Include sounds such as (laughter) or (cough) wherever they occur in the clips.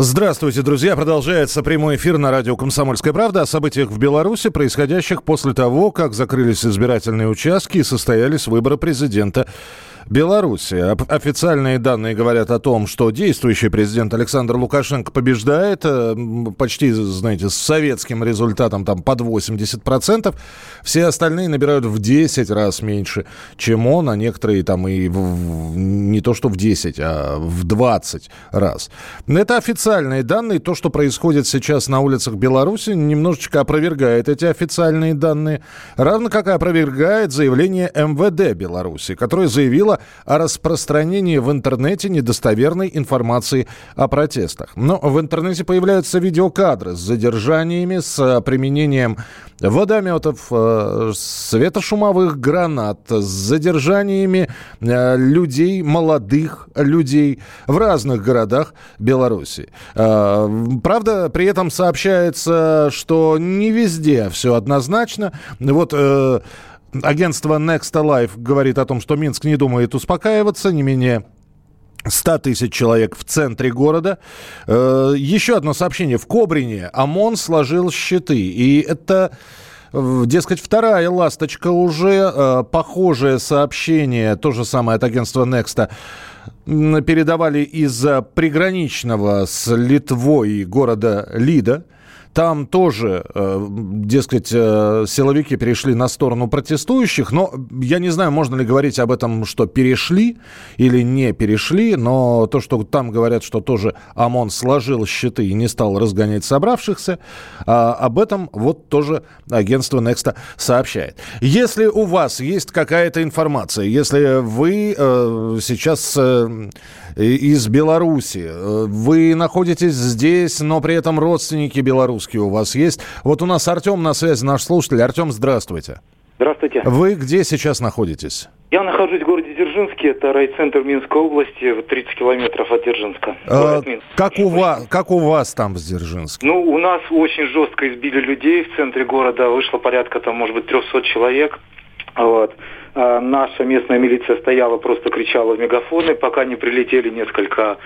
Здравствуйте, друзья. Продолжается прямой эфир на радио «Комсомольская правда» о событиях в Беларуси, происходящих после того, как закрылись избирательные участки и состоялись выборы президента Беларуси. Официальные данные говорят о том, что действующий президент Александр Лукашенко побеждает э, почти, знаете, с советским результатом там под 80%. Все остальные набирают в 10 раз меньше, чем он, а некоторые там и в, не то что в 10, а в 20 раз. Это официальные данные. То, что происходит сейчас на улицах Беларуси, немножечко опровергает эти официальные данные. Равно как и опровергает заявление МВД Беларуси, которое заявило о распространении в интернете недостоверной информации о протестах. Но в интернете появляются видеокадры с задержаниями, с применением водометов, э, светошумовых гранат, с задержаниями э, людей, молодых людей в разных городах Беларуси. Э, правда, при этом сообщается, что не везде все однозначно. Вот Агентство Next Alive говорит о том, что Минск не думает успокаиваться, не менее 100 тысяч человек в центре города. Э, еще одно сообщение. В Кобрине ОМОН сложил щиты. И это Дескать, вторая ласточка уже, э, похожее сообщение, то же самое от агентства Next, передавали из приграничного с Литвой города Лида. Там тоже, э, дескать, э, силовики перешли на сторону протестующих, но я не знаю, можно ли говорить об этом, что перешли или не перешли, но то, что там говорят, что тоже ОМОН сложил щиты и не стал разгонять собравшихся, а, об этом вот тоже агентство Next сообщает. Если у вас есть какая-то информация, если вы э, сейчас э, из Беларуси, э, вы находитесь здесь, но при этом родственники белорусские, русские у вас есть. Вот у нас Артем на связи, наш слушатель. Артем, здравствуйте. Здравствуйте. Вы где сейчас находитесь? Я нахожусь в городе Дзержинске, это райцентр Минской области, 30 километров от Дзержинска. А, как, у вас, как у вас там в Дзержинске? Ну, у нас очень жестко избили людей в центре города, вышло порядка там, может быть, 300 человек. Вот. А наша местная милиция стояла, просто кричала в мегафоны, пока не прилетели несколько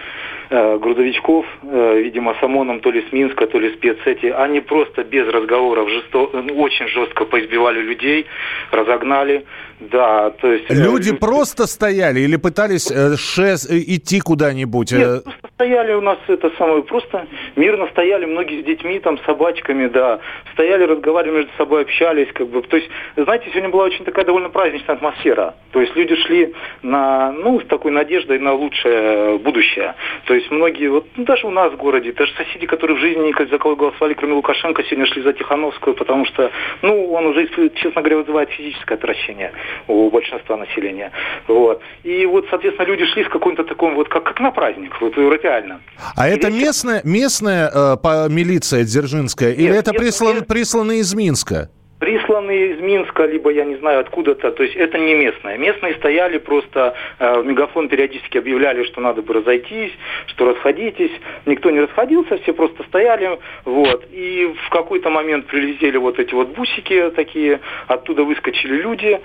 э, грузовичков, э, видимо, с ОМОНом, то ли с Минска, то ли спецсети. Они просто без разговоров жесто... очень жестко поизбивали людей, разогнали. Да, то есть... Э, люди просто стояли или пытались э, шест, идти куда-нибудь? Нет, просто стояли у нас это самое, просто мирно стояли, многие с детьми, там, с собачками, да. Стояли, разговаривали между собой, общались, как бы. То есть, знаете, сегодня была очень такая довольно праздничная атмосфера. То есть люди шли на, ну, с такой надеждой на лучшее будущее. То есть многие, вот ну, даже у нас в городе, даже соседи, которые в жизни никак за кого голосовали, кроме Лукашенко, сегодня шли за Тихановскую, потому что, ну, он уже, честно говоря, вызывает физическое отвращение у большинства населения. Вот. И вот, соответственно, люди шли с каким-то таким вот, как, как на праздник, вот реально. А и это местная, местная э, по, милиция Дзержинская, Нет, или это прислан, присланы из Минска? Присланные из Минска, либо я не знаю откуда-то, то есть это не местные. Местные стояли просто, э, в мегафон периодически объявляли, что надо бы разойтись, что расходитесь. Никто не расходился, все просто стояли, вот. И в какой-то момент прилетели вот эти вот бусики такие, оттуда выскочили люди,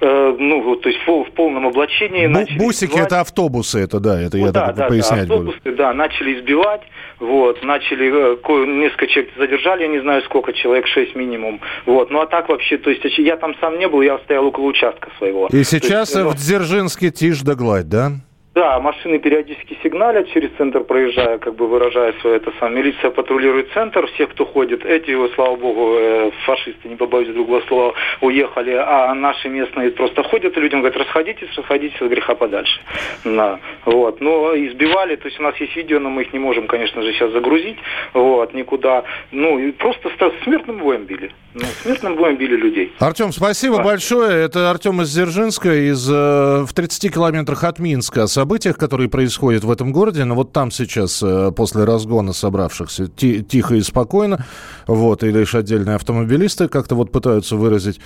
э, ну вот, то есть в, в полном облачении. Бу- бусики избивать. это автобусы, это да, это ну, я да, так да, пояснять да, автобусы, буду. Да, начали избивать, вот, начали, э, несколько человек задержали, я не знаю сколько, человек, шесть минимум, вот. Вот. Ну а так вообще, то есть я там сам не был, я стоял около участка своего. И сейчас есть, в Дзержинске тишь да гладь, да? Да, машины периодически сигналят через центр, проезжая, как бы выражая свое это сам. Милиция патрулирует центр, всех, кто ходит. Эти, слава богу, э, фашисты, не побоюсь другого слова, уехали, а наши местные просто ходят и людям говорят, расходитесь, расходитесь от греха подальше. Да. Вот. Но избивали, то есть у нас есть видео, но мы их не можем, конечно же, сейчас загрузить, вот, никуда. Ну, и просто смертным боем били. Ну, смертным боем били людей. Артем, спасибо да. большое. Это Артем из Дзержинска, из, э, в 30 километрах от Минска событиях, которые происходят в этом городе. Но вот там сейчас, э, после разгона собравшихся, тихо и спокойно. Вот, и лишь отдельные автомобилисты как-то вот пытаются выразить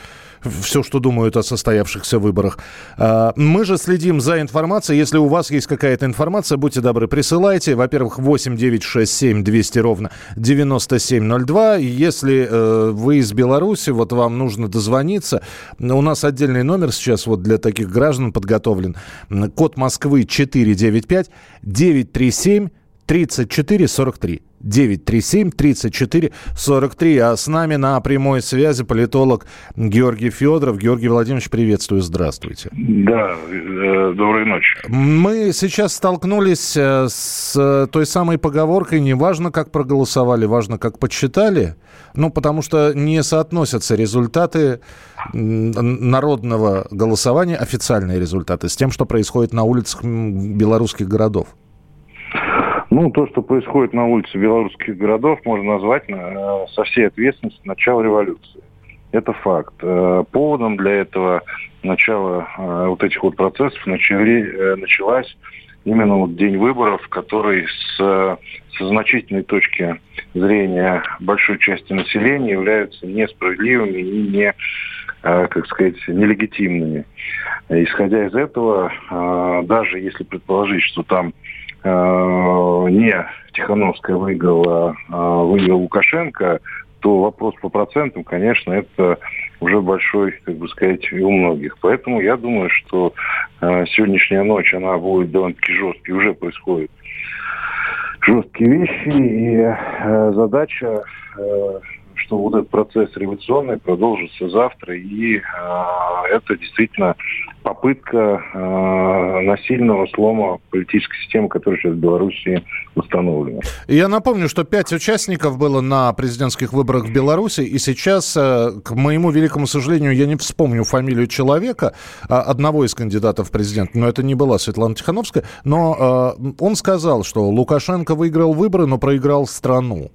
все, что думают о состоявшихся выборах. А, мы же следим за информацией. Если у вас есть какая-то информация, будьте добры, присылайте. Во-первых, 8 9 6 7 200 ровно 9702. Если э, вы из Беларуси, вот вам нужно дозвониться. У нас отдельный номер сейчас вот для таких граждан подготовлен. Код Москвы 495 937 34 43. 937 34 43. А с нами на прямой связи политолог Георгий Федоров. Георгий Владимирович, приветствую, здравствуйте. Да, э, доброй ночи. Мы сейчас столкнулись э, с той самой поговоркой «не важно, как проголосовали, важно, как подсчитали». Ну, потому что не соотносятся результаты народного голосования, официальные результаты, с тем, что происходит на улицах белорусских городов. Ну, то, что происходит на улице белорусских городов, можно назвать э, со всей ответственностью начало революции. Это факт. Э, поводом для этого начала э, вот этих вот процессов начали, началась именно вот день выборов, который с, со значительной точки зрения большой части населения являются несправедливыми и не, как сказать, нелегитимными. Исходя из этого, даже если предположить, что там не Тихановская выиграла, а выиграл Лукашенко, то вопрос по процентам, конечно, это уже большой, как бы сказать, у многих. Поэтому я думаю, что э, сегодняшняя ночь, она будет довольно-таки жесткой, уже происходит жесткие вещи, и э, задача э, что вот этот процесс революционный продолжится завтра, и э, это действительно попытка э, насильного слома политической системы, которая сейчас в Беларуси установлена. Я напомню, что пять участников было на президентских выборах в Беларуси, и сейчас, э, к моему великому сожалению, я не вспомню фамилию человека, э, одного из кандидатов в президент, но это не была Светлана Тихановская, но э, он сказал, что Лукашенко выиграл выборы, но проиграл страну.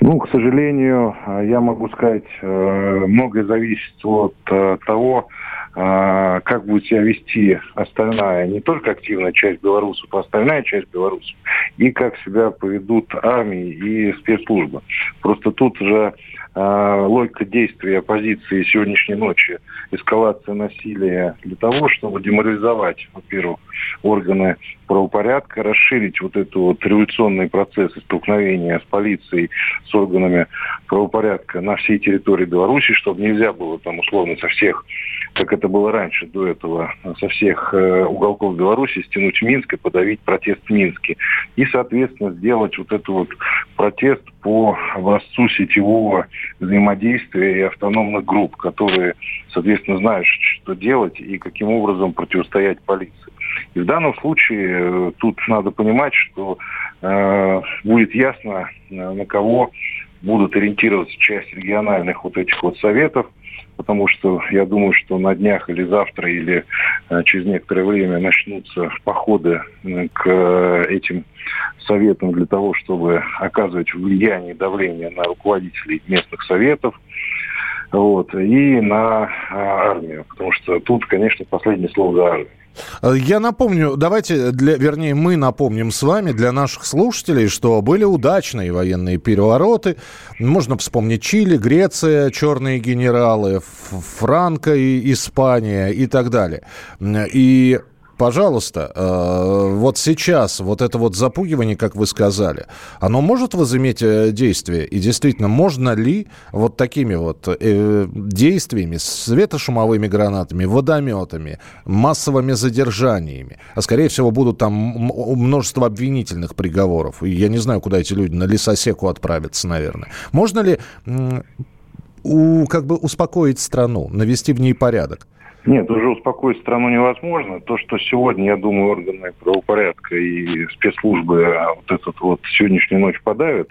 Ну, к сожалению, э, я могу сказать, э, многое зависит от э, того, как будет себя вести остальная, не только активная часть белорусов, а остальная часть белорусов, и как себя поведут армии и спецслужбы. Просто тут же логика действия оппозиции сегодняшней ночи, эскалация насилия для того, чтобы деморализовать, во-первых, органы правопорядка, расширить вот это вот революционные процессы столкновения с полицией, с органами правопорядка на всей территории Беларуси, чтобы нельзя было там условно со всех, как это было раньше до этого, со всех э, уголков Беларуси стянуть в Минск и подавить протест в Минске. И, соответственно, сделать вот этот вот протест по образцу сетевого взаимодействия и автономных групп, которые, соответственно, знают, что делать и каким образом противостоять полиции. И в данном случае э, тут надо понимать, что э, будет ясно, э, на кого будут ориентироваться часть региональных вот этих вот советов, потому что я думаю, что на днях или завтра, или через некоторое время начнутся походы к этим советам для того, чтобы оказывать влияние и давление на руководителей местных советов вот, и на армию, потому что тут, конечно, последнее слово за армией. Э, я напомню, давайте, для, вернее, мы напомним с вами для наших слушателей, что были удачные военные перевороты. Можно вспомнить Чили, Греция, черные генералы, Франко и Испания и так далее. И пожалуйста, э, вот сейчас вот это вот запугивание, как вы сказали, оно может возыметь э, действие? И действительно, можно ли вот такими вот э, действиями, светошумовыми гранатами, водометами, массовыми задержаниями, а скорее всего будут там множество обвинительных приговоров, и я не знаю, куда эти люди на лесосеку отправятся, наверное. Можно ли у, как бы успокоить страну, навести в ней порядок? Нет, уже успокоить страну невозможно. То, что сегодня, я думаю, органы правопорядка и спецслужбы а вот этот вот сегодняшнюю ночь подавят,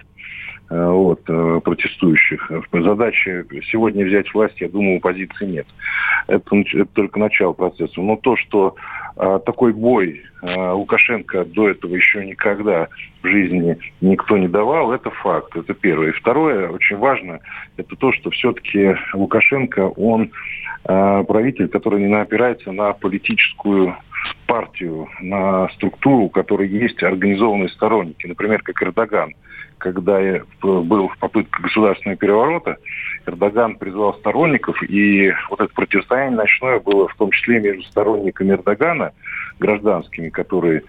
вот, э, протестующих. Задача сегодня взять власть, я думаю, у оппозиции нет. Это, это только начало процесса. Но то, что а, такой бой а, Лукашенко до этого еще никогда в жизни никто не давал, это факт, это первое. И второе, очень важно, это то, что все-таки Лукашенко, он а, правитель, который не опирается на политическую партию, на структуру, у которой есть организованные сторонники, например, как Эрдоган. Когда был попытка государственного переворота, Эрдоган призвал сторонников, и вот это противостояние ночное было в том числе между сторонниками Эрдогана, гражданскими, которые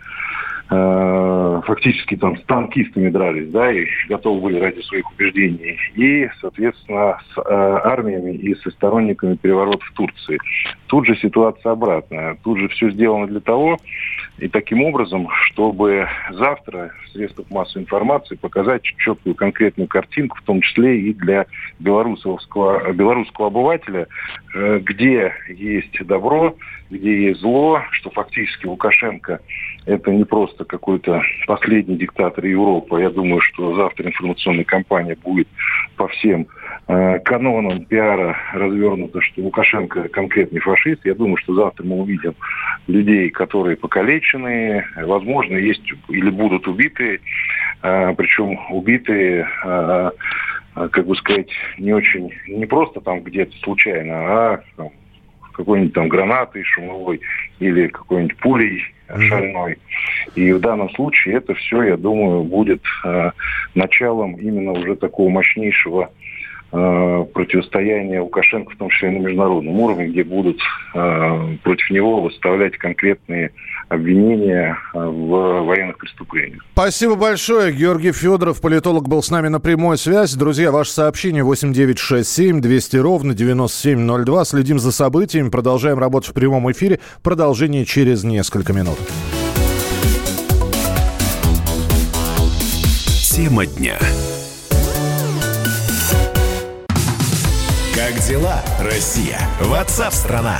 э, фактически там с танкистами дрались, да, и готовы были ради своих убеждений, и, соответственно, с э, армиями и со сторонниками переворота в Турции. Тут же ситуация обратная. Тут же все сделано для того, и таким образом, чтобы завтра в средствах массовой информации показать четкую конкретную картинку, в том числе и для белорусского, белорусского обывателя, э, где есть добро, где есть зло, что фактически Лукашенко это не просто какой-то последний диктатор Европы. Я думаю, что завтра информационная кампания будет по всем э, канонам пиара развернута, что Лукашенко конкретный фашист. Я думаю, что завтра мы увидим людей, которые покалечены, возможно, есть или будут убиты, э, причем убитые э, э, как бы сказать, не очень, не просто там где-то случайно, а там, какой-нибудь там гранатой шумовой или какой-нибудь пулей шальной. И в данном случае это все, я думаю, будет э, началом именно уже такого мощнейшего э, противостояния Лукашенко, в том числе и на международном уровне, где будут э, против него выставлять конкретные обвинения э, в военных преступлениях. Спасибо большое. Георгий Федоров, политолог, был с нами на прямой связи. Друзья, ваше сообщение 8967 200 ровно 9702. Следим за событиями, продолжаем работать в прямом эфире. Продолжение через несколько минут. Тема дня. Как дела, Россия? Ватсап-страна!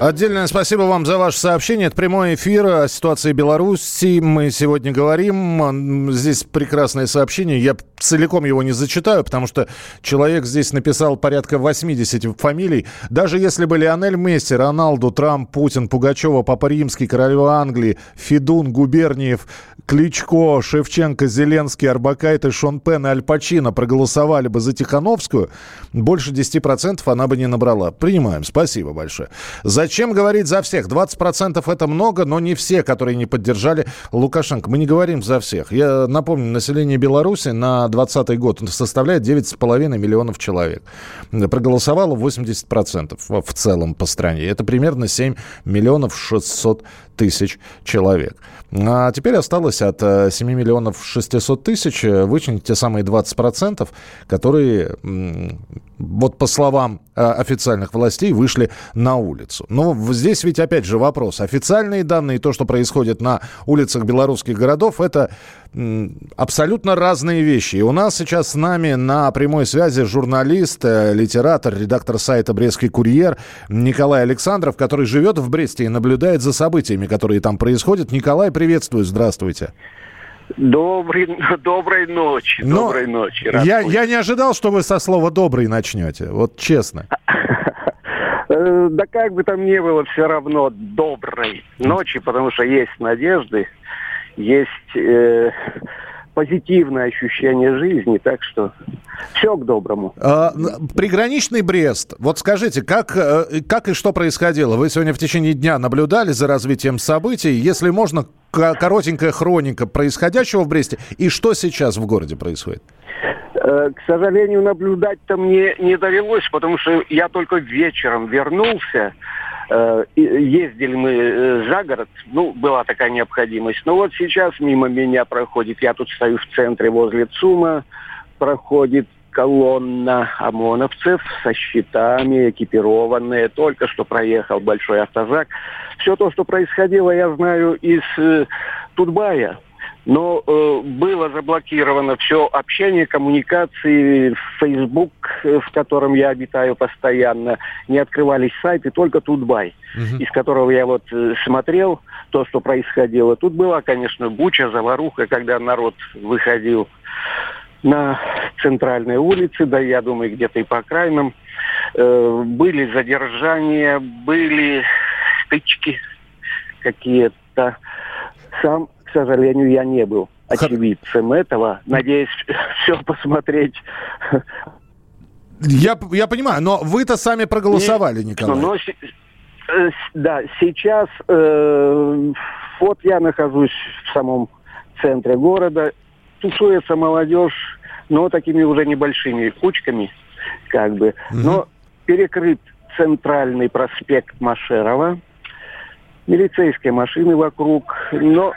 Отдельное спасибо вам за ваше сообщение. Это прямой эфир о ситуации Беларуси. Мы сегодня говорим. Здесь прекрасное сообщение. Я целиком его не зачитаю, потому что человек здесь написал порядка 80 фамилий. Даже если бы Лионель Месси, Роналду, Трамп, Путин, Пугачева, Папа Римский, Королева Англии, Федун, Губерниев, Кличко, Шевченко, Зеленский, Арбакайт и Шон Пен и Аль Пачино проголосовали бы за Тихановскую, больше 10% она бы не набрала. Принимаем. Спасибо большое. За Зачем говорить за всех? 20% это много, но не все, которые не поддержали Лукашенко. Мы не говорим за всех. Я напомню, население Беларуси на 2020 год составляет 9,5 миллионов человек. Проголосовало 80% в целом по стране. Это примерно 7 миллионов 600 тысяч человек. А теперь осталось от 7 э, миллионов 600 тысяч вычленить те самые 20%, которые, вот по словам э, официальных властей, вышли на улицу. Но здесь ведь опять же вопрос. Официальные данные, то, что происходит на улицах белорусских городов, это абсолютно разные вещи. И у нас сейчас с нами на прямой связи журналист, литератор, редактор сайта «Брестский курьер» Николай Александров, который живет в Бресте и наблюдает за событиями, которые там происходят. Николай, приветствую, здравствуйте. Добрый, (laughs) доброй ночи, Но доброй ночи. я, я не ожидал, что вы со слова «добрый» начнете, вот честно. (laughs) Э, да как бы там ни было, все равно доброй ночи, потому что есть надежды, есть э, позитивное ощущение жизни, так что все к доброму. А, приграничный Брест. Вот скажите, как, э, как и что происходило? Вы сегодня в течение дня наблюдали за развитием событий. Если можно, коротенькая хроника происходящего в Бресте и что сейчас в городе происходит? Э, к сожалению, наблюдать-то мне не довелось, потому что я только вечером вернулся. Э, ездили мы э, за город, ну, была такая необходимость. Но вот сейчас мимо меня проходит, я тут стою в центре возле ЦУМа, проходит колонна ОМОНовцев со щитами, экипированные. Только что проехал большой автозак. Все то, что происходило, я знаю из э, Тутбая. Но э, было заблокировано все общение, коммуникации, Facebook, э, в котором я обитаю постоянно, не открывались сайты, только Тутбай, угу. из которого я вот э, смотрел то, что происходило. Тут была, конечно, буча, заваруха, когда народ выходил на центральной улице, да, я думаю, где-то и по окраинам. Э, были задержания, были стычки какие-то. Сам, к сожалению, я не был очевидцем этого. Надеюсь, (laughs) все посмотреть. Я, я понимаю, но вы-то сами проголосовали, Николай. Но, э, да, сейчас э, вот я нахожусь в самом центре города. Тусуется молодежь, но такими уже небольшими кучками, как бы. Угу. Но перекрыт центральный проспект Машерова, милицейские машины вокруг, но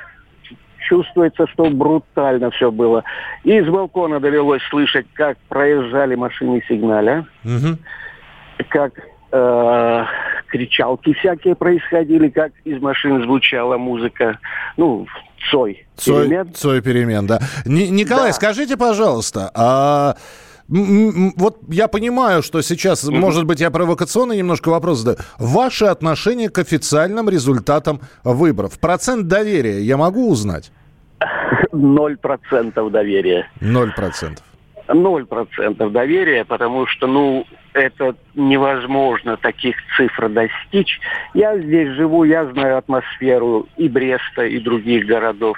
чувствуется, что брутально все было. И из балкона довелось слышать, как проезжали машины сигналя, угу. как э, кричалки всякие происходили, как из машин звучала музыка. Ну, Цой. Цой перемен. Цой перемен, да. Н- Николай, да. скажите, пожалуйста, а вот я понимаю, что сейчас, mm-hmm. может быть, я провокационный немножко вопрос задаю. Ваше отношение к официальным результатам выборов. Процент доверия я могу узнать? Ноль процентов доверия. Ноль процентов. Ноль процентов доверия, потому что, ну, это невозможно таких цифр достичь. Я здесь живу, я знаю атмосферу и Бреста, и других городов.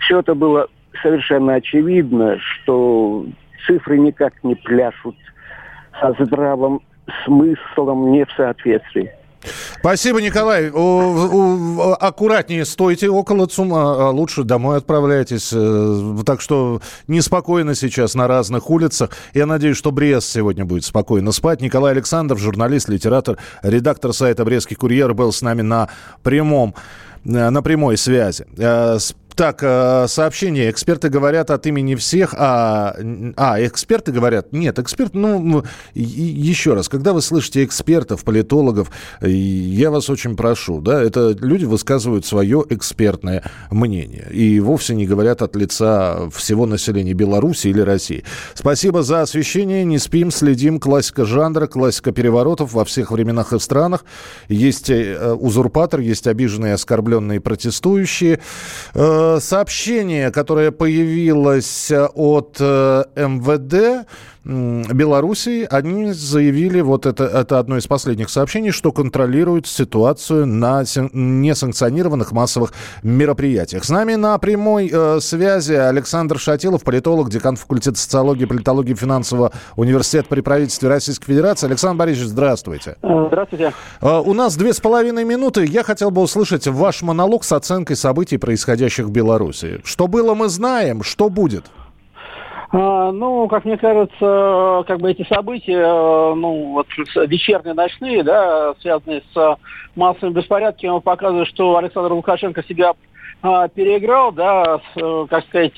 Все это было совершенно очевидно, что цифры никак не пляшут со здравым смыслом не в соответствии. Спасибо, Николай. Аккуратнее стойте около ЦУМа, а лучше домой отправляйтесь. Э, так что неспокойно сейчас на разных улицах. Я надеюсь, что Брест сегодня будет спокойно спать. Николай Александров, журналист, литератор, редактор сайта «Брестский курьер» был с нами на прямом э, на прямой связи. Э, так, э, сообщение. Эксперты говорят от имени всех, а, а эксперты говорят, нет, эксперт, ну, еще раз, когда вы слышите экспертов, политологов, я вас очень прошу, да, это люди высказывают свое экспертное мнение и вовсе не говорят от лица всего населения Беларуси или России. Спасибо за освещение, не спим, следим, классика жанра, классика переворотов во всех временах и странах. Есть э, узурпатор, есть обиженные, оскорбленные протестующие. Э, сообщение, которое появилось э, от э, МВД, Белоруссии, они заявили, вот это, это одно из последних сообщений, что контролируют ситуацию на несанкционированных массовых мероприятиях. С нами на прямой связи Александр Шатилов, политолог, декан факультета социологии, политологии финансового университета при правительстве Российской Федерации. Александр Борисович, здравствуйте. Здравствуйте. У нас две с половиной минуты. Я хотел бы услышать ваш монолог с оценкой событий, происходящих Беларуси. Что было, мы знаем. Что будет? А, ну, как мне кажется, как бы эти события, ну, вот вечерние, ночные, да, связанные с массовыми беспорядками, показывают, что Александр Лукашенко себя переиграл, да, э, как сказать,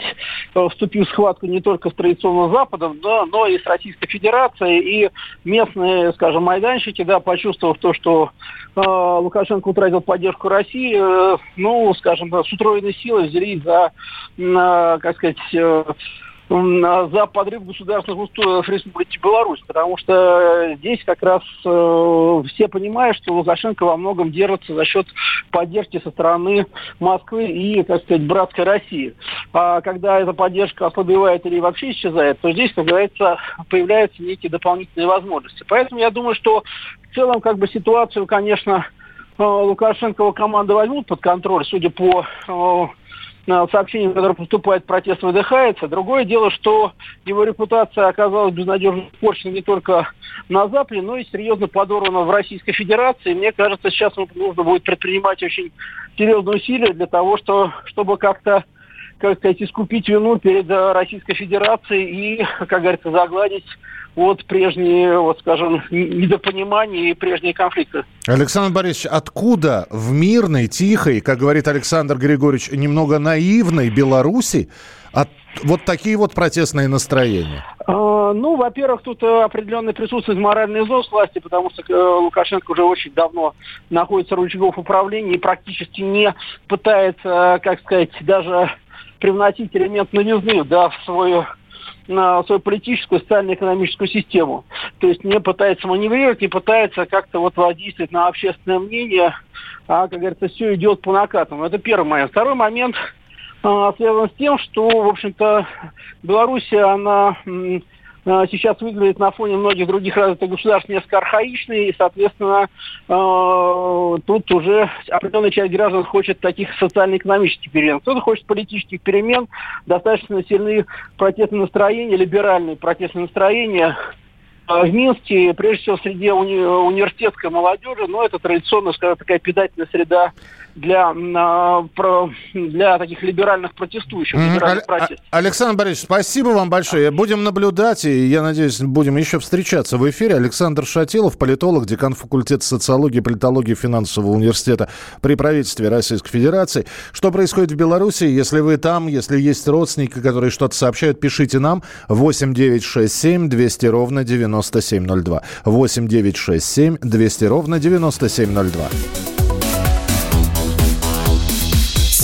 вступил в схватку не только с традиционным Западом, да, но и с Российской Федерацией. И местные, скажем, майданщики, да, почувствовав то, что э, Лукашенко утратил поддержку России, э, ну, скажем, с утроенной силой взялись за, э, как сказать, э, за подрыв государственных устоев Республики Беларусь, потому что здесь как раз э, все понимают, что Лукашенко во многом держится за счет поддержки со стороны Москвы и, так сказать, братской России. А когда эта поддержка ослабевает или вообще исчезает, то здесь, как говорится, появляются некие дополнительные возможности. Поэтому я думаю, что в целом как бы ситуацию, конечно, э, Лукашенкова команда возьмут под контроль, судя по э, сообщениям, которые поступают, протест выдыхается. Другое дело, что его репутация оказалась безнадежно испорчена не только на Западе, но и серьезно подорвана в Российской Федерации. Мне кажется, сейчас нужно будет предпринимать очень серьезные усилия для того, что, чтобы как-то как сказать, искупить вину перед Российской Федерацией и, как говорится, загладить вот прежние, вот скажем, недопонимания и прежние конфликты. Александр Борисович, откуда в мирной, тихой, как говорит Александр Григорьевич, немного наивной Беларуси от вот такие вот протестные настроения? А, ну, во-первых, тут э, определенный присутствует моральный износ власти, потому что э, Лукашенко уже очень давно находится в рычагов управления и практически не пытается, как сказать, даже привносить элемент новизны да, в свою на свою политическую, социально-экономическую систему. То есть не пытается маневрировать, не пытается как-то вот воздействовать на общественное мнение, а, как говорится, все идет по накатам. Это первый момент. Второй момент а, связан с тем, что, в общем-то, Белоруссия, она сейчас выглядит на фоне многих других развитых государств несколько архаичной, и, соответственно, э, тут уже определенная часть граждан хочет таких социально-экономических перемен. Кто-то хочет политических перемен, достаточно сильные протестные настроения, либеральные протестные настроения э, в Минске, прежде всего, среди уни- университетской молодежи, но это традиционно, скажем, такая питательная среда для, для таких либеральных протестующих. Либеральных а, Александр Борисович, спасибо вам большое. Будем наблюдать, и я надеюсь, будем еще встречаться в эфире. Александр Шатилов, политолог, декан факультета социологии и политологии финансового университета при правительстве Российской Федерации. Что происходит в Беларуси? Если вы там, если есть родственники, которые что-то сообщают, пишите нам 8 9 6 7 200 ровно 9702. 8 9 6 7 200 ровно 9702.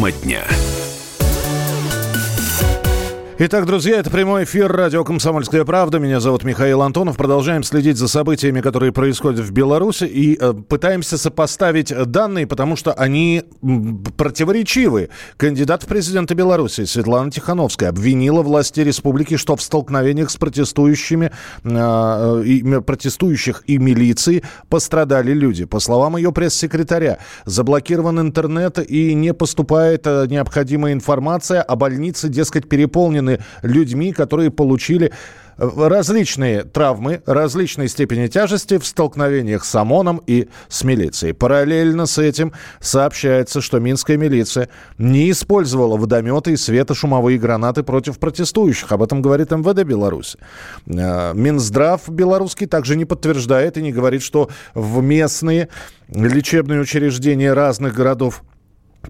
Тема дня. Итак, друзья, это прямой эфир радио «Комсомольская правда». Меня зовут Михаил Антонов. Продолжаем следить за событиями, которые происходят в Беларуси, и э, пытаемся сопоставить данные, потому что они противоречивы. Кандидат в президенты Беларуси Светлана Тихановская обвинила власти республики, что в столкновениях с протестующими, э, и, протестующих и милиции пострадали люди. По словам ее пресс-секретаря, заблокирован интернет и не поступает э, необходимая информация, а больницы, дескать, переполнены заполнены людьми, которые получили э, различные травмы, различной степени тяжести в столкновениях с ОМОНом и с милицией. Параллельно с этим сообщается, что минская милиция не использовала водометы и светошумовые гранаты против протестующих. Об этом говорит МВД Беларуси. Э, Минздрав белорусский также не подтверждает и не говорит, что в местные лечебные учреждения разных городов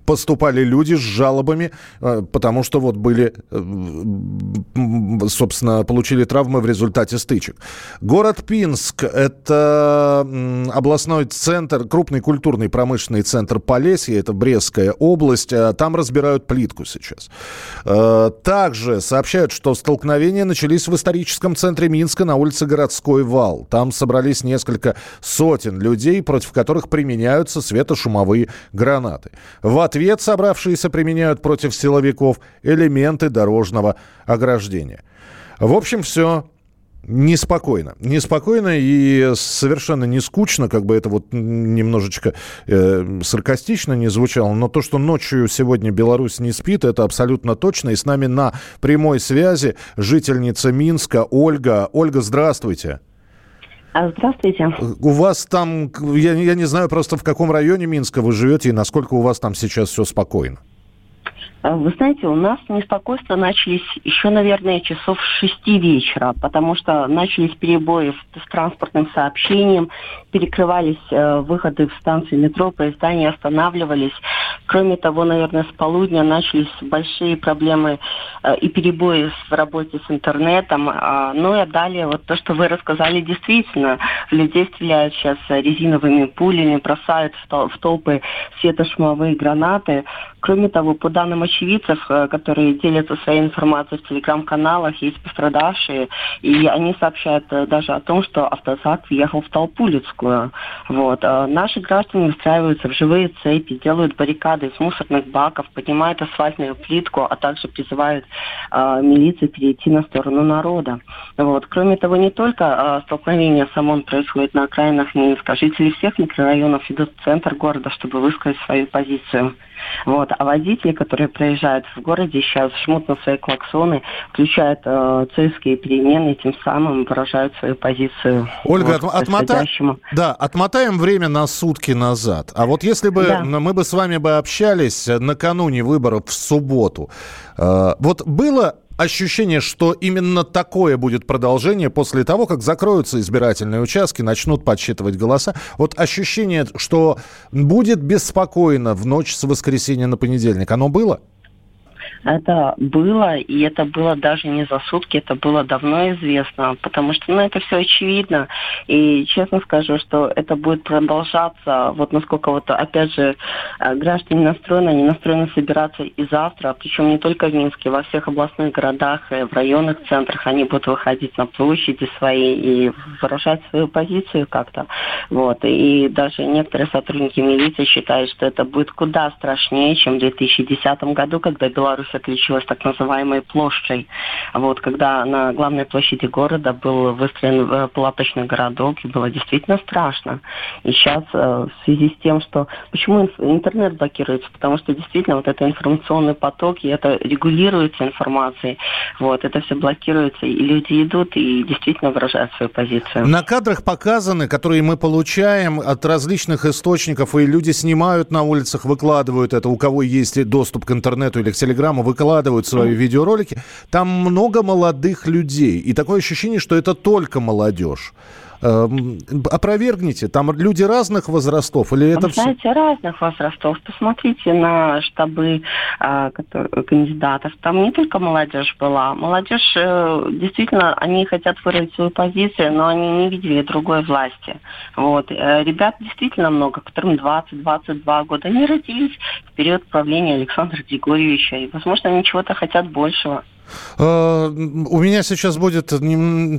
поступали люди с жалобами, э, потому что вот были, э, собственно, получили травмы в результате стычек. Город Пинск – это областной центр, крупный культурный промышленный центр Полесья, это Брестская область, э, там разбирают плитку сейчас. Также сообщают, что столкновения начались в историческом центре Минска на улице Городской вал. Там собрались несколько сотен людей, против которых применяются светошумовые гранаты. В ответ собравшиеся применяют против силовиков элементы дорожного ограждения. В общем, все неспокойно. Неспокойно и совершенно не скучно, как бы это вот немножечко э, саркастично не звучало, но то, что ночью сегодня Беларусь не спит, это абсолютно точно. И с нами на прямой связи жительница Минска Ольга. Ольга, здравствуйте. А, здравствуйте. У вас там, я, я не знаю просто в каком районе Минска вы живете и насколько у вас там сейчас все спокойно. А, вы знаете, у нас неспокойства начались еще, наверное, часов шести вечера, потому что начались перебои с транспортным сообщением, перекрывались э, выходы в станции метро, поезда не останавливались. Кроме того, наверное, с полудня начались большие проблемы э, и перебои в работе с интернетом. Э, ну и далее, вот то, что вы рассказали, действительно, людей стреляют сейчас резиновыми пулями, бросают в, тол- в толпы светошумовые гранаты. Кроме того, по данным очевидцев, э, которые делятся своей информацией в телеграм-каналах, есть пострадавшие, и они сообщают даже о том, что автозак въехал в толпу людскую. Вот. А наши граждане устраиваются в живые цепи, делают баррикады из мусорных баков, поднимают асфальтную плитку, а также призывают э, милицию перейти на сторону народа. Вот. Кроме того, не только э, столкновения с ОМОН происходит на окраинах Минска, жители всех микрорайонов идут в центр города, чтобы высказать свою позицию. Вот. А водители, которые проезжают в городе, сейчас жмут на свои клаксоны, включают э, цельские перемены, тем самым выражают свою позицию. Ольга, вот, отмота... да, отмотаем время на сутки назад. А вот если бы да. мы бы с вами бы общались накануне выборов в субботу, э, вот было ощущение, что именно такое будет продолжение после того, как закроются избирательные участки, начнут подсчитывать голоса. Вот ощущение, что будет беспокойно в ночь с воскресенья на понедельник, оно было? Это было, и это было даже не за сутки, это было давно известно, потому что, ну, это все очевидно. И честно скажу, что это будет продолжаться, вот насколько вот, опять же, э, граждане настроены, они настроены собираться и завтра, причем не только в Минске, во всех областных городах, и в районных центрах они будут выходить на площади свои и выражать свою позицию как-то. Вот. И даже некоторые сотрудники милиции считают, что это будет куда страшнее, чем в 2010 году, когда Беларусь отличилась так называемой площадью. Вот, когда на главной площади города был выстроен э, палаточный городок, и было действительно страшно. И сейчас э, в связи с тем, что... Почему интернет блокируется? Потому что действительно вот это информационный поток, и это регулируется информацией. Вот, это все блокируется, и люди идут и действительно выражают свою позицию. На кадрах показаны, которые мы получаем от различных источников, и люди снимают на улицах, выкладывают это, у кого есть доступ к интернету или к телеграмму, Инстаграма выкладывают свои видеоролики, там много молодых людей. И такое ощущение, что это только молодежь. Эм, опровергните, там люди разных возрастов или это все? Знаете, разных возрастов. Посмотрите на штабы э, которые, кандидатов. Там не только молодежь была. Молодежь, э, действительно, они хотят выразить свою позицию, но они не видели другой власти. Вот. Э, ребят действительно много, которым 20-22 года. Они родились в период правления Александра Григорьевича. И, возможно, они чего-то хотят большего. Э, у меня сейчас будет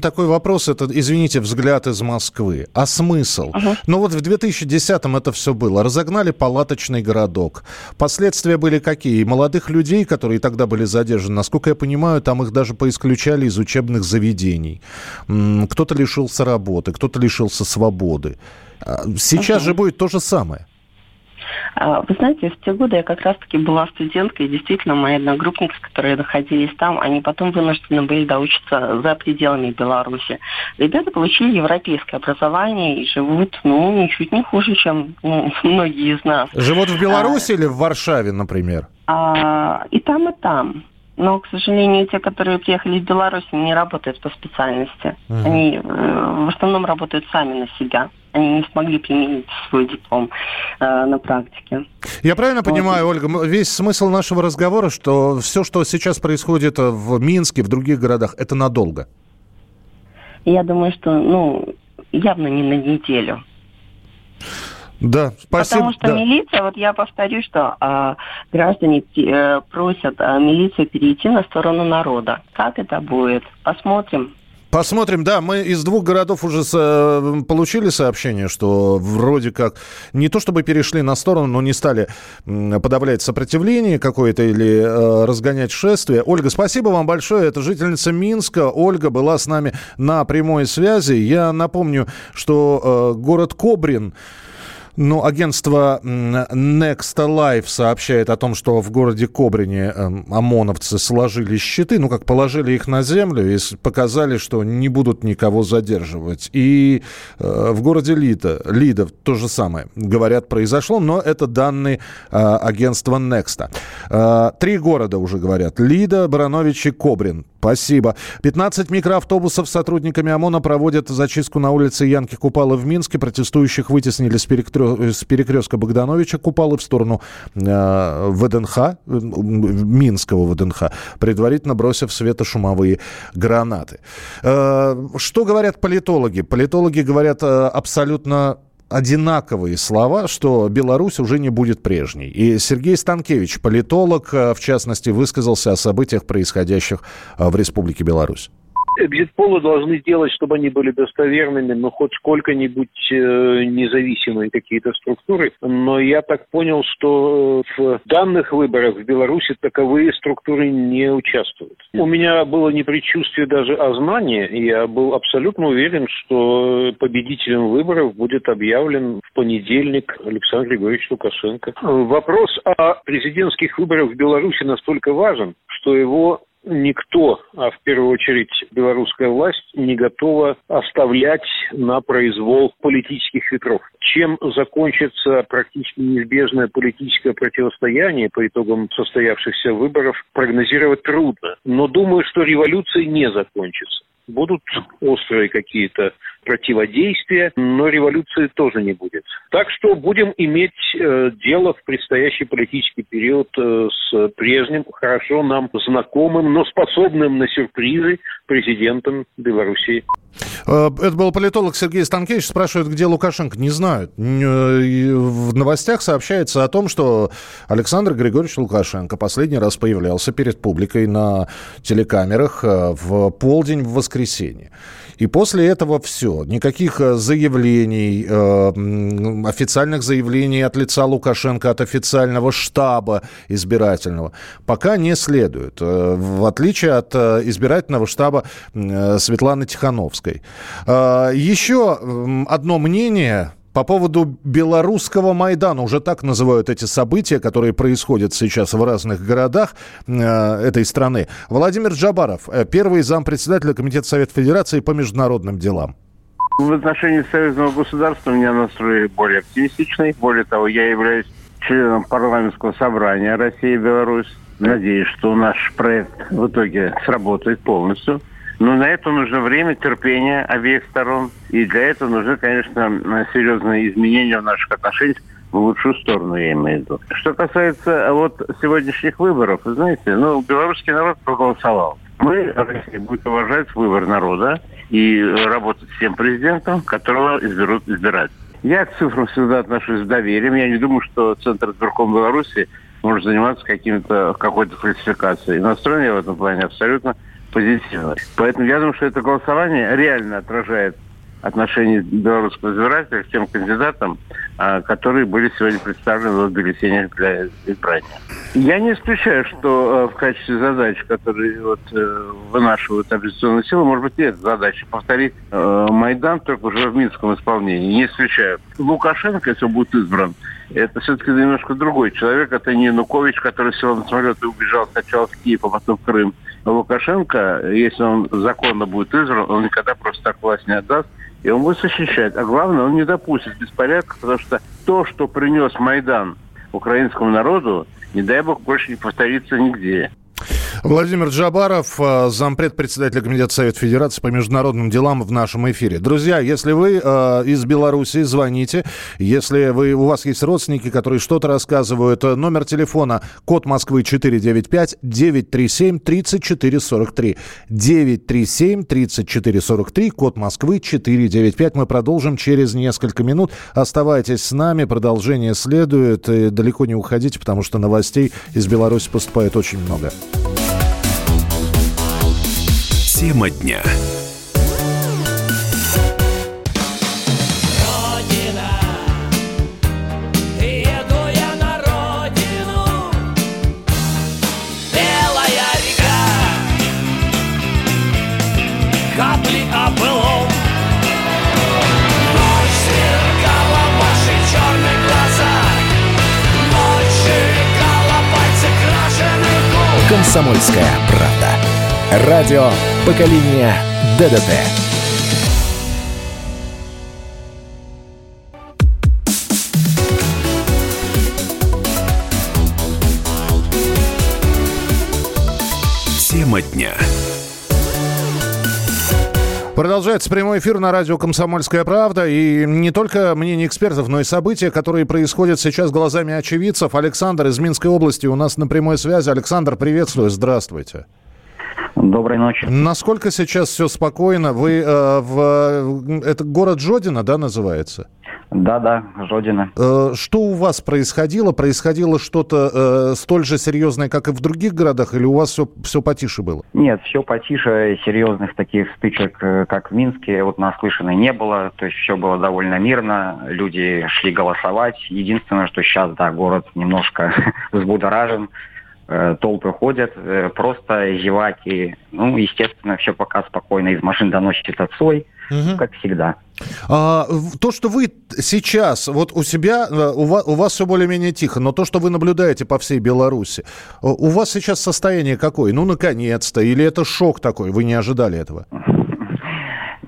такой вопрос, это, извините, взгляд из Москвы. А смысл? Uh-huh. Ну вот в 2010-м это все было. Разогнали палаточный городок. Последствия были какие? Молодых людей, которые тогда были задержаны, насколько я понимаю, там их даже поисключали из учебных заведений. Кто-то лишился работы, кто-то лишился свободы. А сейчас uh-huh. же будет то же самое. А, вы знаете, в те годы я как раз-таки была студенткой, и действительно, мои одногруппники, которые находились там, они потом вынуждены были доучиться за пределами Беларуси. Ребята получили европейское образование и живут, ну, ничуть не хуже, чем ну, (laughs) многие из нас. Живут в Беларуси а, или в Варшаве, например? А, и там, и там. Но, к сожалению, те, которые приехали в Беларусь, не работают по специальности. Угу. Они э, в основном работают сами на себя они не смогли применить свой диплом э, на практике. Я правильно вот. понимаю, Ольга, весь смысл нашего разговора, что все, что сейчас происходит в Минске, в других городах, это надолго? Я думаю, что, ну, явно не на неделю. Да, спасибо. Потому что да. милиция, вот я повторю, что э, граждане э, просят э, милицию перейти на сторону народа. Как это будет? Посмотрим. Посмотрим, да, мы из двух городов уже с, э, получили сообщение, что вроде как не то чтобы перешли на сторону, но не стали подавлять сопротивление какое-то или э, разгонять шествие. Ольга, спасибо вам большое. Это жительница Минска. Ольга была с нами на прямой связи. Я напомню, что э, город Кобрин ну, агентство Next Life сообщает о том, что в городе Кобрине эм, ОМОНовцы сложили щиты, ну, как положили их на землю и показали, что не будут никого задерживать. И э, в городе Лида, Лида то же самое, говорят, произошло, но это данные э, агентства Next. Э, три города уже говорят. Лида, Баранович и Кобрин. Спасибо. 15 микроавтобусов с сотрудниками ОМОНа проводят зачистку на улице Янки Купала в Минске. Протестующих вытеснили с, перекрё... с перекрестка Богдановича Купалы в сторону э, ВДНХ, э, Минского ВДНХ, предварительно бросив светошумовые гранаты. Э, что говорят политологи? Политологи говорят э, абсолютно одинаковые слова, что Беларусь уже не будет прежней. И Сергей Станкевич, политолог, э, в частности, высказался о событиях, происходящих э, в Республике Беларусь. Экзит-полы должны делать, чтобы они были достоверными, но хоть сколько-нибудь э, независимые какие-то структуры. Но я так понял, что в данных выборах в Беларуси таковые структуры не участвуют. У меня было не предчувствие даже, а знание. Я был абсолютно уверен, что победителем выборов будет объявлен в понедельник Александр Григорьевич Лукашенко. Вопрос о президентских выборах в Беларуси настолько важен, что его никто, а в первую очередь белорусская власть, не готова оставлять на произвол политических ветров. Чем закончится практически неизбежное политическое противостояние по итогам состоявшихся выборов, прогнозировать трудно. Но думаю, что революция не закончится будут острые какие-то противодействия, но революции тоже не будет. Так что будем иметь э, дело в предстоящий политический период э, с прежним, хорошо нам знакомым, но способным на сюрпризы президентом Белоруссии. Э, это был политолог Сергей Станкевич. Спрашивает, где Лукашенко. Не знают. Э, в новостях сообщается о том, что Александр Григорьевич Лукашенко последний раз появлялся перед публикой на телекамерах э, в полдень в воскресенье. И после этого все. Никаких э, заявлений, э, официальных заявлений от лица Лукашенко, от официального штаба избирательного пока не следует. Э, в отличие от э, избирательного штаба Светланы Тихановской. Еще одно мнение по поводу белорусского Майдана, уже так называют эти события, которые происходят сейчас в разных городах э, этой страны. Владимир Джабаров, первый зампредседателя Комитета Совета Федерации по международным делам. В отношении союзного государства у меня настрой более оптимистичный. Более того, я являюсь членом парламентского собрания России и Беларусь. Надеюсь, что наш проект в итоге сработает полностью. Но на это нужно время, терпение обеих сторон. И для этого нужны, конечно, серьезные изменения в наших отношениях в лучшую сторону, я имею в виду. Что касается вот сегодняшних выборов, вы знаете, ну, белорусский народ проголосовал. Мы, Россия, будет уважать выбор народа и работать с тем президентом, которого изберут избирать. Я к цифрам всегда отношусь с доверием. Я не думаю, что Центр избирком Беларуси может заниматься каким-то какой-то фальсификацией. Настроен я в этом плане абсолютно позитивно. Поэтому я думаю, что это голосование реально отражает отношение белорусского избирателя к тем кандидатам, а, которые были сегодня представлены в бюллетенях для избрания. Я не исключаю, что а, в качестве задач, которые вот, э, вынашивают оппозиционные силы, может быть, нет задачи повторить э, Майдан только уже в Минском исполнении. Не исключаю. Лукашенко, если он будет избран, это все-таки немножко другой человек. Это не Янукович, который сел на самолет и убежал сначала в Киев, а потом в Крым. Лукашенко, если он законно будет избран, он никогда просто так власть не отдаст, и он будет защищать. А главное, он не допустит беспорядка, потому что то, что принес Майдан украинскому народу, не дай бог, больше не повторится нигде. Владимир Джабаров, э, зампред председателя Комитета Совета Федерации по международным делам в нашем эфире. Друзья, если вы э, из Беларуси, звоните. Если вы, у вас есть родственники, которые что-то рассказывают, э, номер телефона код Москвы 495 937 3443. 937 3443, код Москвы 495. Мы продолжим через несколько минут. Оставайтесь с нами, продолжение следует. И далеко не уходите, потому что новостей из Беларуси поступает очень много. Тема дня. «Комсомольская правда». Радио поколения ДДТ. Тема дня. Продолжается прямой эфир на радио «Комсомольская правда». И не только мнение экспертов, но и события, которые происходят сейчас глазами очевидцев. Александр из Минской области у нас на прямой связи. Александр, приветствую, здравствуйте. Доброй ночи. Насколько сейчас все спокойно? Вы э, в... Это город Жодина, да, называется? Да, да, Жодина. Э, что у вас происходило? Происходило что-то э, столь же серьезное, как и в других городах, или у вас все, все потише было? Нет, все потише. Серьезных таких стычек, э, как в Минске, вот наслышанной не было. То есть все было довольно мирно. Люди шли голосовать. Единственное, что сейчас, да, город немножко (laughs) взбудоражен толпы ходят, э, просто зеваки. Ну, естественно, все пока спокойно. Из машин доносит отцой, угу. как всегда. А, то, что вы сейчас, вот у себя, э, у вас, у вас все более-менее тихо, но то, что вы наблюдаете по всей Беларуси, у вас сейчас состояние какое? Ну, наконец-то. Или это шок такой? Вы не ожидали этого?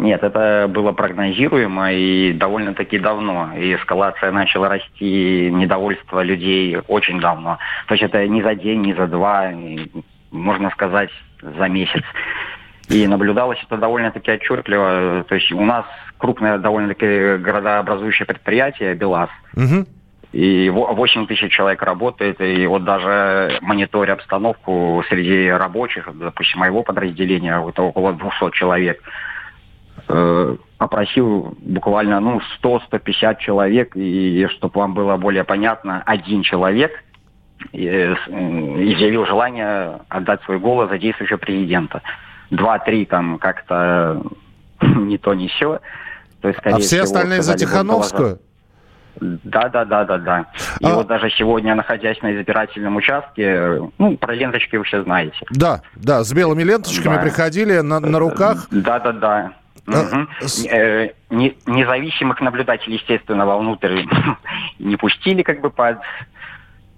Нет, это было прогнозируемо и довольно-таки давно. И эскалация начала расти, недовольство людей очень давно. То есть это не за день, не за два, можно сказать, за месяц. И наблюдалось это довольно-таки отчетливо. То есть у нас крупное довольно-таки городообразующее предприятие «БелАЗ». Угу. И 8 тысяч человек работает, и вот даже мониторя обстановку среди рабочих, допустим, моего подразделения, это около 200 человек, э, опросил буквально ну, 100-150 человек, и чтобы вам было более понятно, один человек э, изъявил желание отдать свой голос за действующего президента два-три там как-то (laughs) не то, не все. То есть, а все всего, остальные за Тихановскую? Да, да, да, да, да. И а... вот даже сегодня, находясь на избирательном участке, ну, про ленточки вы все знаете. Да, да, с белыми ленточками да. приходили на, на руках. Да, да, да. Угу. с... э, не, независимых наблюдателей, естественно, вовнутрь (laughs) не пустили как бы под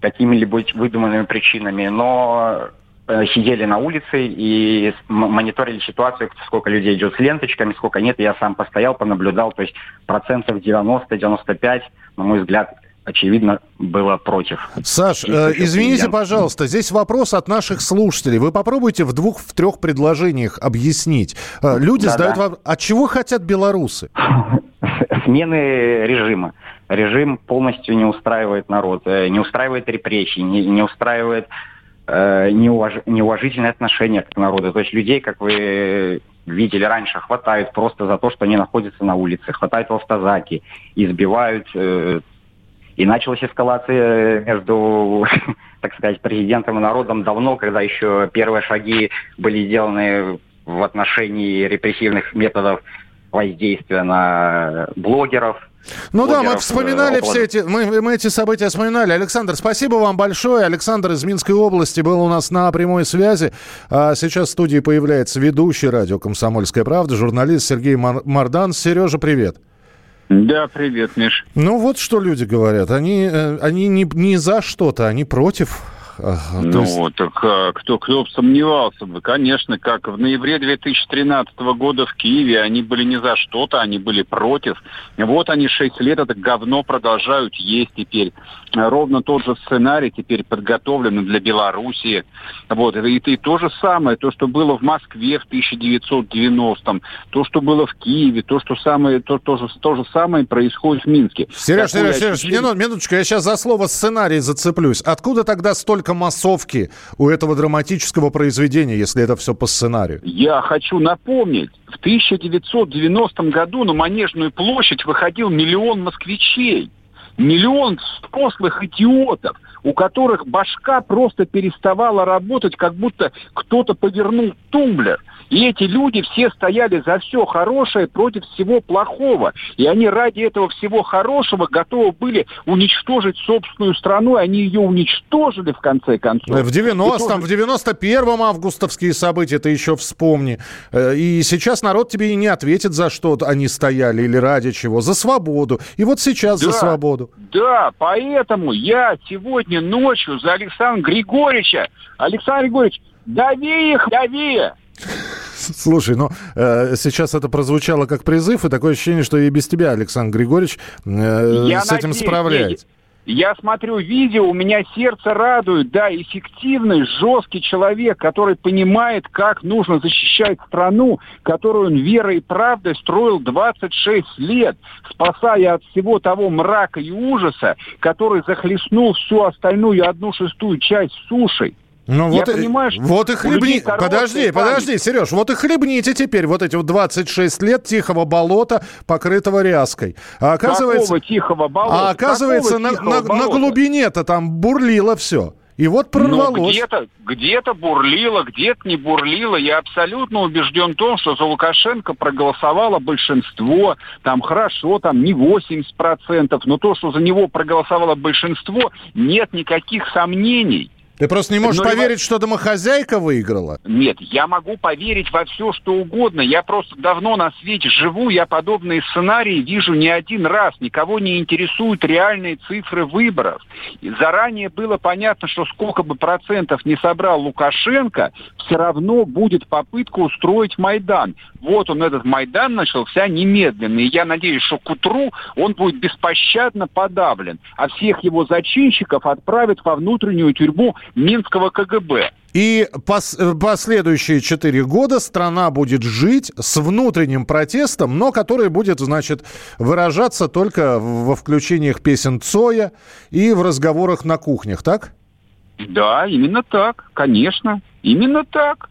какими-либо выдуманными причинами, но Э, сидели на улице и мониторили ситуацию, сколько людей идет с ленточками, сколько нет. Я сам постоял, понаблюдал. То есть процентов 90-95, на мой взгляд, очевидно, было против. Саш, э, извините, пожалуйста, здесь вопрос от наших слушателей. Вы попробуйте в двух, в трех предложениях объяснить. Э, люди да, задают да. вопрос, а чего хотят белорусы? (laughs) Смены режима. Режим полностью не устраивает народ, э, не устраивает репрессии, не, не устраивает э, неуваж... неуважительное отношение к народу. То есть людей, как вы видели раньше, хватают просто за то, что они находятся на улице, хватают в автозаки, избивают. Э, и началась эскалация между, (laughs) так сказать, президентом и народом давно, когда еще первые шаги были сделаны в отношении репрессивных методов воздействия на блогеров, ну да, мы вспоминали около... все эти, мы, мы эти события вспоминали. Александр, спасибо вам большое. Александр из Минской области был у нас на прямой связи. А сейчас в студии появляется ведущий радио «Комсомольская правда», журналист Сергей Мардан. Сережа, привет. Да, привет, Миш. Ну вот что люди говорят. Они, э, они не, не за что-то, они против ну, есть... так а, кто, кто сомневался бы? Конечно, как в ноябре 2013 года в Киеве они были не за что-то, они были против. Вот они шесть лет это говно продолжают есть теперь. Ровно тот же сценарий теперь подготовлен для Белоруссии. Вот, и, и то же самое, то, что было в Москве в 1990-м, то, что было в Киеве, то, что самое, то, то, же, то же самое происходит в Минске. Сереж, Сереж, Сереж, минут, минуточку, я сейчас за слово сценарий зацеплюсь. Откуда тогда столько массовки у этого драматического произведения, если это все по сценарию? Я хочу напомнить, в 1990 году на Манежную площадь выходил миллион москвичей. Миллион взрослых идиотов, у которых башка просто переставала работать, как будто кто-то повернул тумблер – и эти люди все стояли за все хорошее против всего плохого. И они ради этого всего хорошего готовы были уничтожить собственную страну, и они ее уничтожили в конце концов. В 90-м, в 91-м августовские события, ты еще вспомни. Э, и сейчас народ тебе и не ответит, за что они стояли или ради чего. За свободу. И вот сейчас да, за свободу. Да, поэтому я сегодня ночью за Александра Григорьевича, Александр Григорьевич, дави их, дави! Слушай, ну э, сейчас это прозвучало как призыв, и такое ощущение, что и без тебя, Александр Григорьевич, э, с этим надеюсь, справляется. Я смотрю видео, у меня сердце радует, да, эффективный, жесткий человек, который понимает, как нужно защищать страну, которую он верой и правдой строил 26 лет, спасая от всего того мрака и ужаса, который захлестнул всю остальную одну шестую часть суши. Ну Я вот, и- понимаю, что вот и хлебни... Подожди, память. подожди, Сереж, вот и хлебните теперь вот эти вот 26 лет тихого болота, покрытого ряской. А оказывается... Какого тихого болота? А оказывается, на, Какого на- тихого на болота? глубине-то там бурлило все. И вот Ну, прорвалось. где-то, где-то бурлило, где-то не бурлило. Я абсолютно убежден в том, что за Лукашенко проголосовало большинство. Там хорошо, там не 80%, но то, что за него проголосовало большинство, нет никаких сомнений. Ты просто не можешь и поверить, что домохозяйка выиграла. Нет, я могу поверить во все, что угодно. Я просто давно на свете живу, я подобные сценарии вижу не один раз. Никого не интересуют реальные цифры выборов. И заранее было понятно, что сколько бы процентов не собрал Лукашенко, все равно будет попытка устроить Майдан. Вот он, этот Майдан, начался немедленно. И я надеюсь, что к утру он будет беспощадно подавлен, а всех его зачинщиков отправят во внутреннюю тюрьму Минского КГБ. И пос- последующие четыре года страна будет жить с внутренним протестом, но который будет, значит, выражаться только во включениях песен Цоя и в разговорах на кухнях, так? Да, именно так, конечно. Именно так.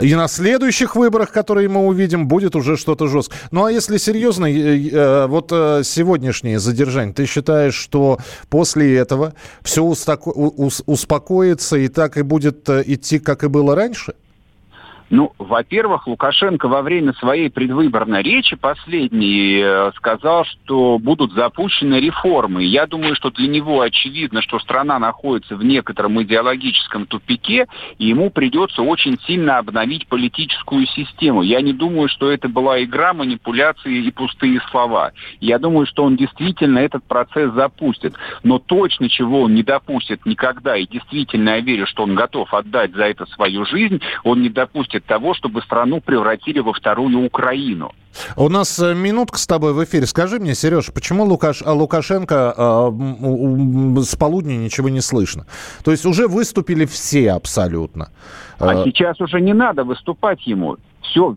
И на следующих выборах, которые мы увидим, будет уже что-то жесткое. Ну а если серьезно, э, вот э, сегодняшнее задержание, ты считаешь, что после этого все успокоится и так и будет э, идти, как и было раньше? Ну, во-первых, Лукашенко во время своей предвыборной речи последней э, сказал, что будут запущены реформы. Я думаю, что для него очевидно, что страна находится в некотором идеологическом тупике, и ему придется очень сильно обновить политическую систему. Я не думаю, что это была игра, манипуляции и пустые слова. Я думаю, что он действительно этот процесс запустит. Но точно чего он не допустит никогда, и действительно я верю, что он готов отдать за это свою жизнь, он не допустит того, чтобы страну превратили во вторую Украину. У нас э, минутка с тобой в эфире. Скажи мне, Сереж, почему Лукаш... а, Лукашенко э, с полудня ничего не слышно? То есть уже выступили все абсолютно. А Э, сейчас уже не надо выступать ему. Все,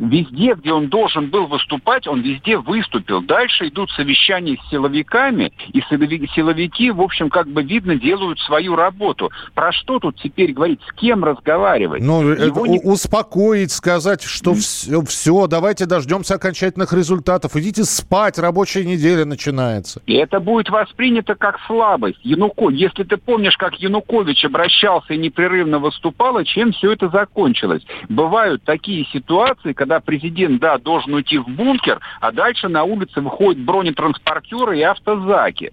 везде, где он должен был выступать, он везде выступил. Дальше идут совещания с силовиками, и силови- силовики, в общем, как бы видно, делают свою работу. Про что тут теперь говорить? С кем разговаривать? Ну, это Его не- успокоить, сказать, что все, все, давайте дождемся окончательных результатов. Идите спать, рабочая неделя начинается. И это будет воспринято как слабость. Януко... Если ты помнишь, как Янукович обращался и непрерывно выступал, и чем все это закончилось. Бывают такие ситуации, когда президент, да, должен уйти в бункер, а дальше на улице выходят бронетранспортеры и автозаки.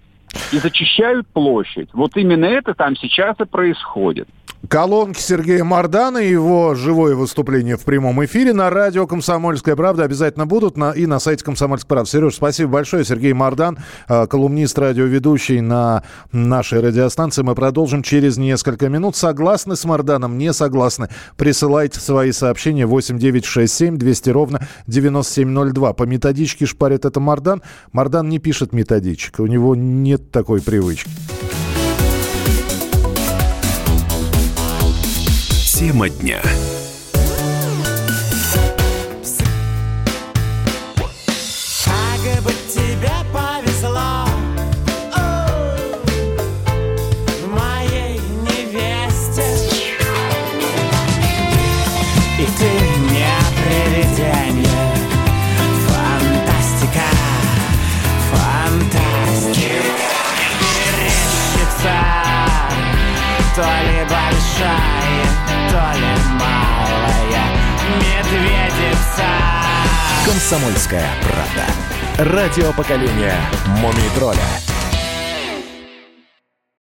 И зачищают площадь. Вот именно это там сейчас и происходит. Колонки Сергея Мардана и его живое выступление в прямом эфире на радио «Комсомольская правда» обязательно будут на, и на сайте «Комсомольской правды». Сереж, спасибо большое. Сергей Мардан, э, колумнист, радиоведущий на нашей радиостанции. Мы продолжим через несколько минут. Согласны с Марданом, не согласны? Присылайте свои сообщения 8967 200 ровно 9702. По методичке шпарит это Мардан. Мардан не пишет методичек, у него нет такой привычки. Тема дня. Как бы тебе повезло, о, моей невесте. И ты медведица. Комсомольская правда. Радио поколения Мумий тролля.